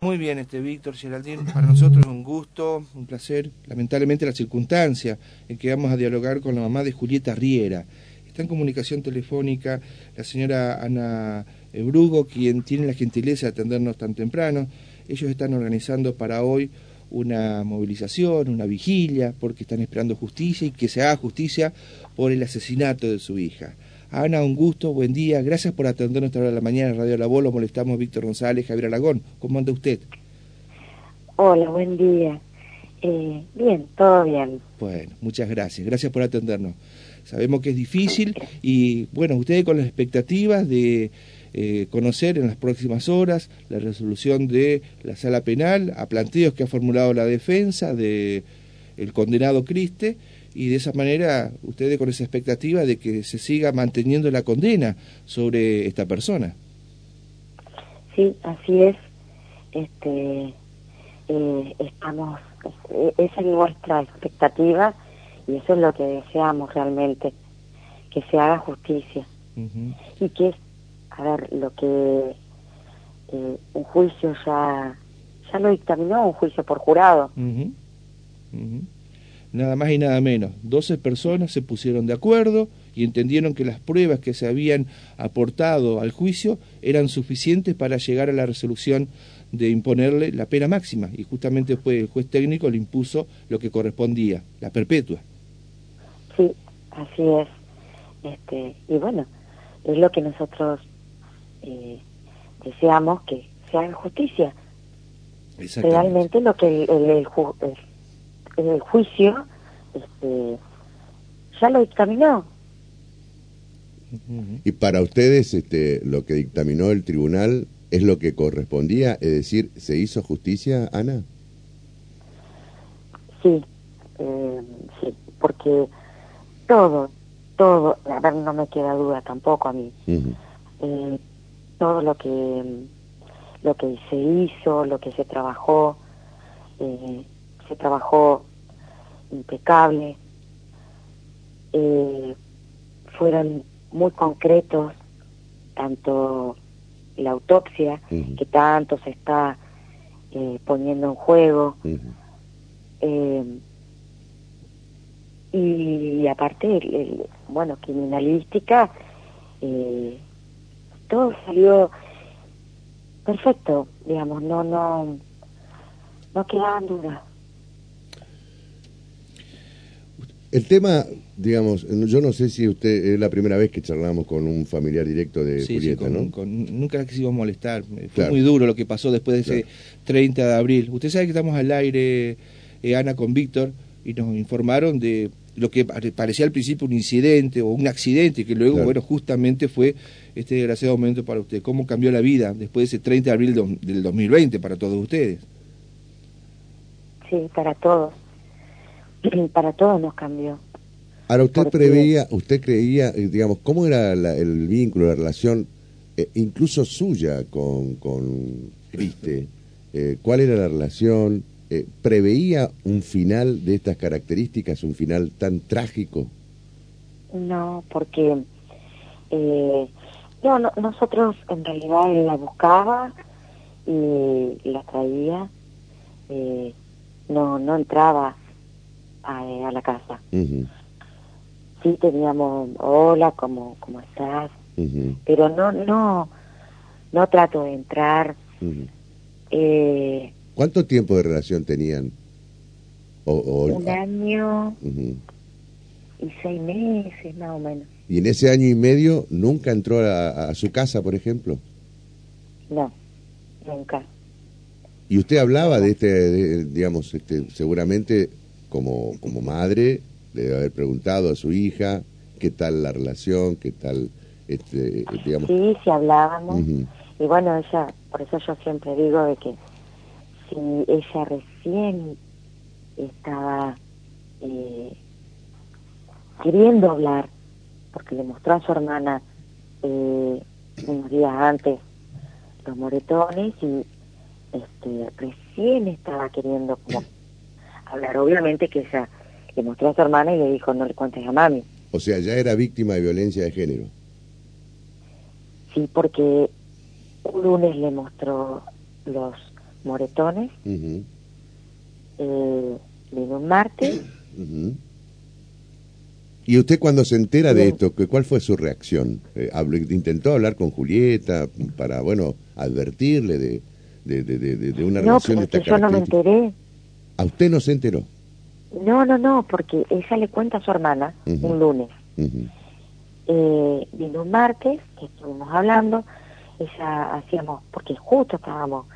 Muy bien, este Víctor Geraldín, para nosotros es un gusto, un placer, lamentablemente la circunstancia en que vamos a dialogar con la mamá de Julieta Riera. Está en comunicación telefónica la señora Ana Brugo, quien tiene la gentileza de atendernos tan temprano. Ellos están organizando para hoy una movilización, una vigilia, porque están esperando justicia y que se haga justicia por el asesinato de su hija. Ana, un gusto, buen día. Gracias por atendernos esta hora de la mañana en Radio La Voz. Lo molestamos Víctor González, Javier Aragón. ¿Cómo anda usted? Hola, buen día. Eh, bien, todo bien. Bueno, muchas gracias. Gracias por atendernos. Sabemos que es difícil y, bueno, ustedes con las expectativas de eh, conocer en las próximas horas la resolución de la sala penal a planteos que ha formulado la defensa de el condenado Criste y de esa manera ustedes con esa expectativa de que se siga manteniendo la condena sobre esta persona. Sí, así es. Este, eh, estamos, esa es nuestra expectativa y eso es lo que deseamos realmente, que se haga justicia. Y que, a ver, lo que eh, un juicio ya ya lo dictaminó, un juicio por jurado nada más y nada menos. 12 personas se pusieron de acuerdo y entendieron que las pruebas que se habían aportado al juicio eran suficientes para llegar a la resolución de imponerle la pena máxima y justamente después el juez técnico le impuso lo que correspondía, la perpetua. Sí, así es. Este, y bueno, es lo que nosotros eh, deseamos que se haga justicia. Realmente lo que el, el, el, el juicio este, ya lo dictaminó. Y para ustedes este, lo que dictaminó el tribunal es lo que correspondía, es decir, ¿se hizo justicia, Ana? Sí, eh, sí, porque todo, todo, a ver, no me queda duda tampoco a mí, eh, todo lo que, lo que se hizo, lo que se trabajó, eh, se trabajó impecable, eh, fueron muy concretos, tanto la autopsia, que tanto se está eh, poniendo en juego, eh, y, aparte, bueno, criminalística, todo salió perfecto, digamos, no, no, no quedaban dudas. El tema, digamos, yo no sé si usted es la primera vez que charlamos con un familiar directo de Julieta, ¿no? nunca quisimos molestar. Fue muy duro lo que pasó después de ese 30 de abril. Usted sabe que estamos al aire, eh, Ana, con Víctor, y nos informaron de lo que parecía al principio un incidente o un accidente, que luego, bueno, justamente fue este desgraciado momento para usted. ¿Cómo cambió la vida después de ese 30 de abril del 2020 para todos ustedes? Sí, para todos para todos nos cambió. Ahora, usted preveía, usted creía, eh, digamos, ¿cómo era el vínculo, la relación, eh, incluso suya con, con Criste? Eh, ¿Cuál era la relación? ¿Preveía un final de estas características, un final tan trágico? No, porque no, nosotros en realidad la buscaba y la traía, no, no entraba a, la casa. Sí teníamos, hola, ¿cómo, cómo estás? Pero no, no, no trato de entrar. eh, ¿Cuánto tiempo de relación tenían? un año y seis meses más o menos. ¿Y en ese año y medio nunca entró a, su casa, por ejemplo? No, nunca. ¿Y usted hablaba de este, digamos, este, seguramente como, como madre, debe haber preguntado a su hija qué tal la relación, qué tal, este, digamos... Sí, sí hablábamos. Y bueno, ella, por eso yo siempre digo de que si ella recién estaba eh, queriendo hablar, porque le mostró a su hermana eh, unos días antes los moretones y este, recién estaba queriendo como hablar. Obviamente que ella le mostró a su hermana y le dijo, no le cuentes a mami. O sea, ya era víctima de violencia de género. Sí, porque un lunes le mostró los moretones. eh, vino un martes. ¿Y usted cuando se entera de esto, cuál fue su reacción? Eh, ¿Intentó hablar con Julieta para, bueno, advertirle de, de, de, de una relación de esta yo no me enteré. ¿A usted no se enteró? No, no, no, porque ella le cuenta a su hermana un lunes. eh, vino un martes, que estuvimos hablando, ella hacíamos, porque justo estábamos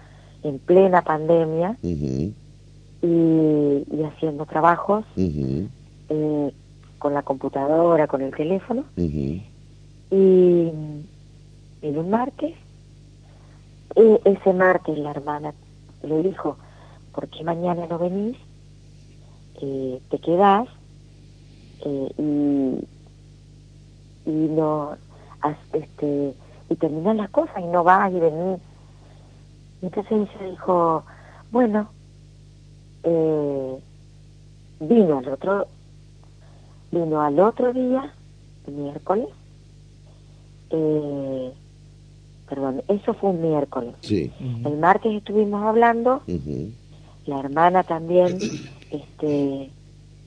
en plena pandemia y, y, haciendo trabajos eh, con la computadora, con el teléfono. Y vino un martes, e ese martes la hermana le dijo, ¿por qué mañana no venís? Eh, te quedás eh, y y no este y terminan las cosas y no vas y venís entonces ella dijo bueno eh, vino al otro vino al otro día miércoles eh, perdón eso fue un miércoles sí. el martes estuvimos hablando la hermana también este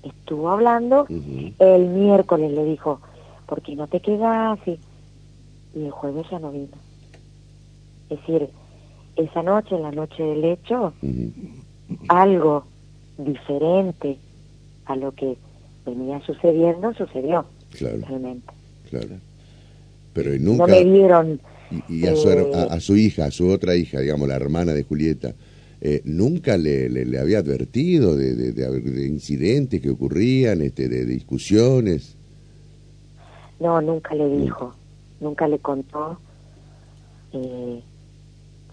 estuvo hablando el miércoles le dijo porque no te quedas y, y el jueves ya no vino. Es decir, esa noche, la noche del hecho, algo diferente a lo que venía sucediendo, sucedió. Claro. Realmente. Claro. Pero nunca... No me dieron... Y, a, su, a, su, hija, a su otra hija, digamos, la hermana de Julieta, eh, nunca le, le, había advertido de, de, de, incidentes que ocurrían, este, de discusiones. No, nunca le dijo, nunca le contó. Eh,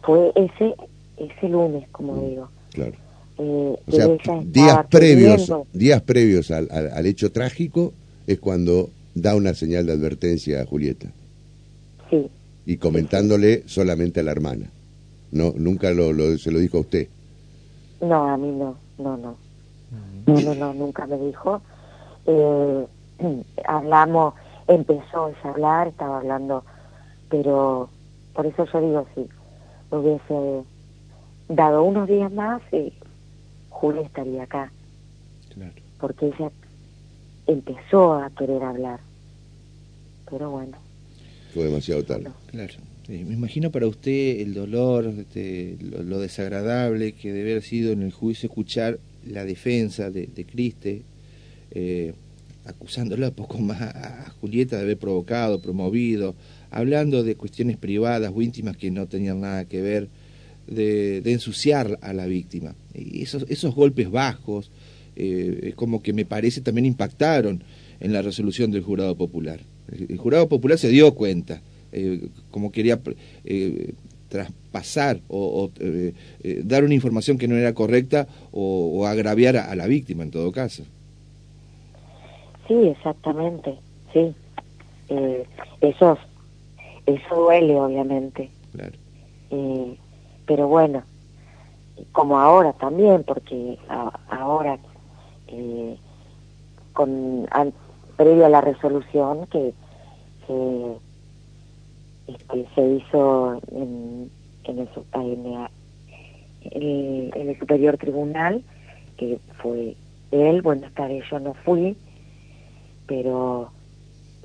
fue ese ese lunes, como mm, digo. Claro. Eh, o sea, días previos, días previos al, al, hecho trágico es cuando da una señal de advertencia a Julieta. Sí. Y comentándole solamente a la hermana. No, nunca lo, lo, se lo dijo a usted. No, a mí no, no, no. No, no, no, nunca me dijo. Eh, hablamos, empezó a hablar, estaba hablando, pero por eso yo digo, si hubiese dado unos días más, y Julia estaría acá. Claro. Porque ella empezó a querer hablar. Pero bueno. Fue demasiado tarde. Claro. me imagino para usted el dolor, este, lo, desagradable que debe haber sido en el juicio escuchar la defensa de, de Criste, eh, acusándola poco más a Julieta de haber provocado, promovido, hablando de cuestiones privadas o íntimas que no tenían nada que ver, de, ensuciar a la víctima. Y esos, esos golpes bajos, eh, como que me parece también impactaron en la resolución del jurado popular. El, jurado popular se dio cuenta, eh, como quería eh, traspasar o, dar una información que no era correcta o, agraviar a la víctima en todo caso. Sí, exactamente, sí. Eh, eso, eso duele, obviamente. Claro. Eh, pero bueno, como ahora también, porque ahora, eh, con previo a la resolución que, este, se hizo en, en, el, en el Superior Tribunal, que fue él, bueno, esta vez yo no fui, pero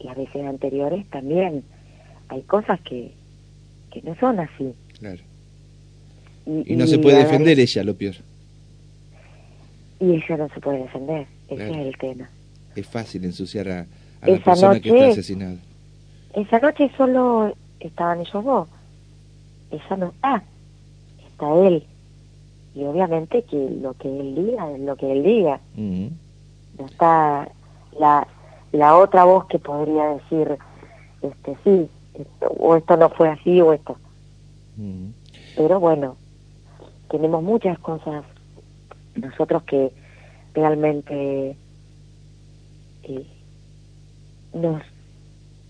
las veces anteriores también hay cosas que, que no son así. Claro. Y, no se puede defender ella, lo peor. Y ella no se puede defender, ese es el tema. Es fácil ensuciar a, la persona que está asesinada. Esa noche solo estaban ellos dos. Ella no está, está él. Y obviamente que lo que él diga es lo que él diga. No está la la otra voz que podría decir, este sí, o esto no fue así o esto. Pero bueno, tenemos muchas cosas nosotros que realmente eh, nos,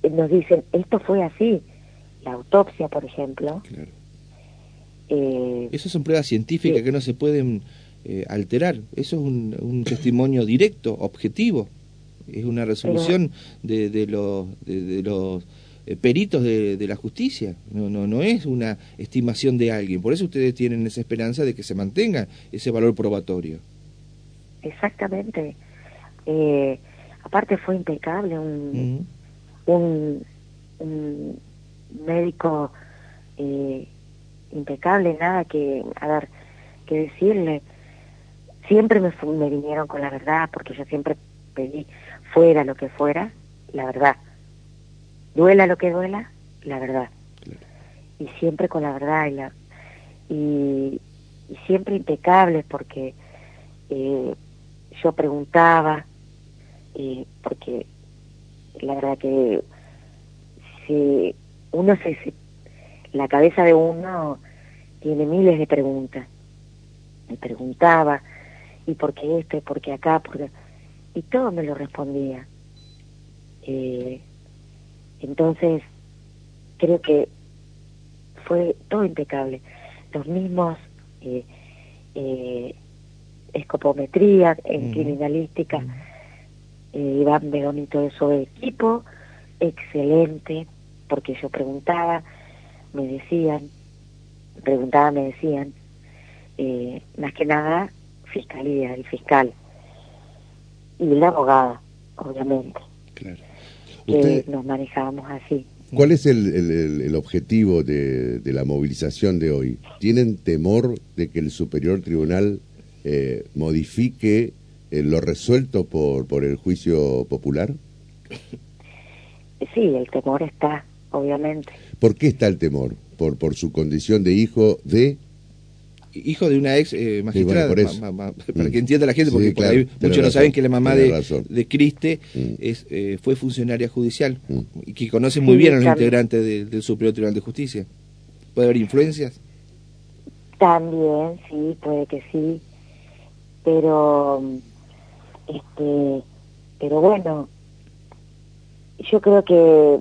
nos dicen, esto fue así. La autopsia, por ejemplo. Claro. Eh, Esas son pruebas científicas que no se pueden eh, alterar. Eso es un, un testimonio directo, objetivo es una resolución de, de, los, de, los peritos de, la justicia, no, no, no es una estimación de alguien. Por eso ustedes tienen esa esperanza de que se mantenga ese valor probatorio. Exactamente. Eh, aparte fue impecable, un, un, médico eh, impecable, nada que, a ver, que decirle. Siempre me, me vinieron con la verdad, porque yo siempre pedí, fuera lo que fuera, la verdad. Duela lo que duela, la verdad. Y siempre con la verdad y, la, y, siempre impecables porque eh, yo preguntaba, eh, porque la verdad que si uno se, la cabeza de uno tiene miles de preguntas. Me preguntaba, ¿y por qué esto? ¿Y por qué acá? Y todo me lo respondía. Eh, entonces, creo que fue todo impecable. Los mismos eh, eh, escopometría en criminalística, eh, Iván Bedonito de su equipo, excelente, porque yo preguntaba, me decían, preguntaba, me decían, eh, más que nada, fiscalía, el fiscal y la abogada, obviamente. Claro. Que nos manejábamos así. ¿Cuál es el, el, objetivo de, de, la movilización de hoy? ¿Tienen temor de que el Superior Tribunal eh, modifique eh, lo resuelto por, por el juicio popular? Sí, el temor está, obviamente. ¿Por qué está el temor? ¿Por, por su condición de hijo de...? Hijo de una ex eh, magistrada, para que entienda la gente, porque muchos no saben que la mamá de, de, Criste mm. es, eh, fue funcionaria judicial mm. y que conoce muy bien a los integrantes del Superior Tribunal de Justicia. ¿Puede haber influencias? También, sí, puede que sí pero este pero bueno yo creo que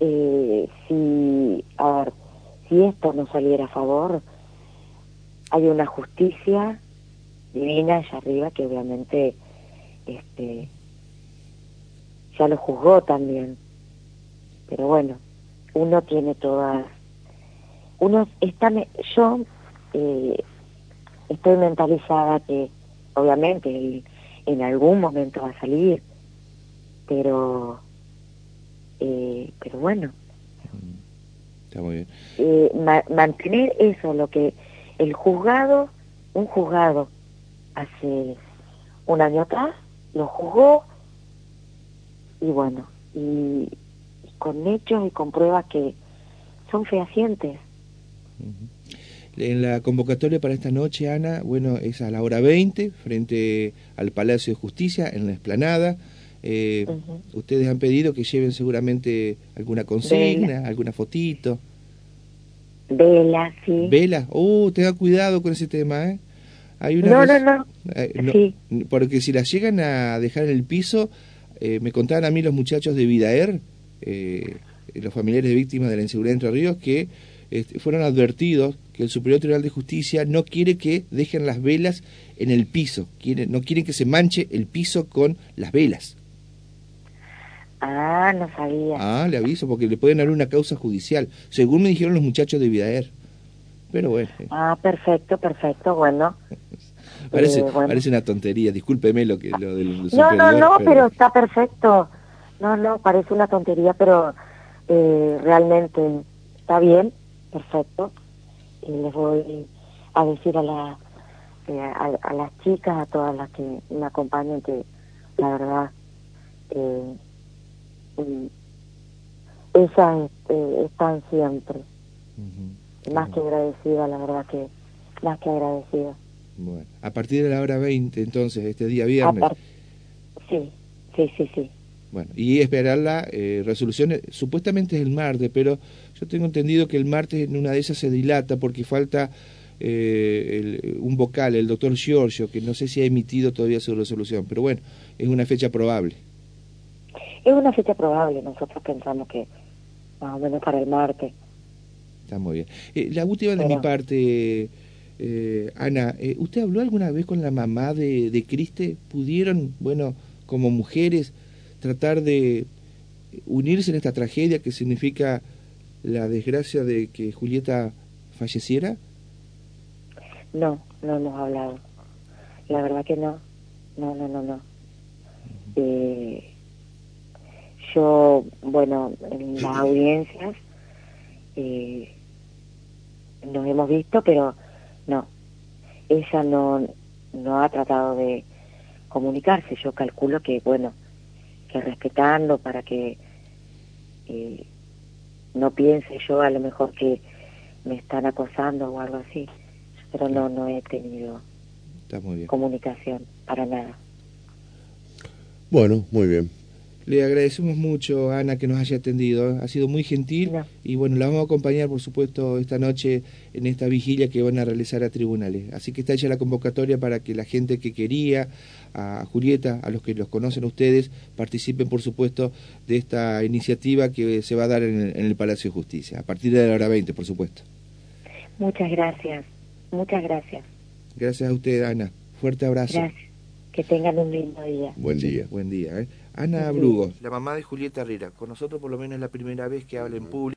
eh, si a ver si esto no saliera a favor hay una justicia divina allá arriba que obviamente este ya lo juzgó también. Pero bueno uno tiene todas uno está yo eh, estoy mentalizada que obviamente en algún momento va a salir, pero eh, pero bueno. Está muy bien. Eh, mantener eso, lo que el juzgado, un juzgado hace un año atrás, lo juzgó y bueno, y, con hechos y con pruebas que son fehacientes. En la convocatoria para esta noche, Ana, bueno, es a la hora 20, frente al Palacio de Justicia, en la esplanada. Eh, ustedes han pedido que lleven seguramente alguna consigna, alguna fotito. Vela, sí. Vela, uh, tenga cuidado con ese tema, ¿eh? Hay una no, no, eh, no, sí. Porque si las llegan a dejar en el piso, eh, me contaban a mí los muchachos de Vidaer, los familiares de víctimas de la inseguridad Entre Ríos, que este, fueron advertidos que el Superior Tribunal de Justicia no quiere que dejen las velas en el piso, quiere, no quieren que se manche el piso con las velas. Ah, no sabía. Ah, le aviso, porque le pueden dar una causa judicial, según me dijeron los muchachos de Vidaer. Pero bueno. Eh. Ah, perfecto, perfecto, bueno. parece, eh, parece una tontería, discúlpeme lo que lo del No, no, no, pero... está perfecto. No, no, parece una tontería, pero eh, realmente está bien perfecto. Y les voy a decir a, la, eh, a, las chicas, a todas las que me acompañan, que la verdad, eh, ellas este, están siempre. Más que agradecida, la verdad que más que agradecida. Bueno, a partir de la hora 20, entonces, este día viernes. Sí, sí, sí, sí. Bueno, y esperar la eh, resolución, supuestamente es el martes, pero yo tengo entendido que el martes en una de esas se dilata porque falta eh, un vocal, el doctor Giorgio, que no sé si ha emitido todavía su resolución, pero bueno, es una fecha probable. Es una fecha probable, nosotros pensamos que más o menos para el martes. Está muy bien. Eh, la última de mi parte, eh, Ana, ¿usted habló alguna vez con la mamá de, de Criste? ¿Pudieron, bueno, como mujeres, tratar de unirse en esta tragedia que significa la desgracia de que Julieta falleciera? No, no hemos hablado. La verdad que no. No, no, no, no. Eh, yo, bueno, en las audiencias eh, nos hemos visto, pero no. Ella no, no ha tratado de comunicarse. Yo calculo que, bueno, que respetando para que eh, no piense yo a lo mejor que me están acosando o algo así. Pero no, no he tenido comunicación para nada. Bueno, muy bien. Le agradecemos mucho, Ana, que nos haya atendido. Ha sido muy gentil y bueno, la vamos a acompañar, por supuesto, esta noche en esta vigilia que van a realizar a tribunales. Así que está hecha la convocatoria para que la gente que quería, a Julieta, a los que los conocen a ustedes, participen, por supuesto, de esta iniciativa que se va a dar en el, Palacio de Justicia, a partir de la hora 20, por supuesto. Muchas gracias, muchas gracias. Gracias a usted, Ana. Fuerte abrazo. Gracias. Que tengan un lindo día. Buen día. buen día. ¿eh? Ana Brugo, la mamá de Julieta Herrera. Con nosotros por lo menos es la primera vez que habla en público.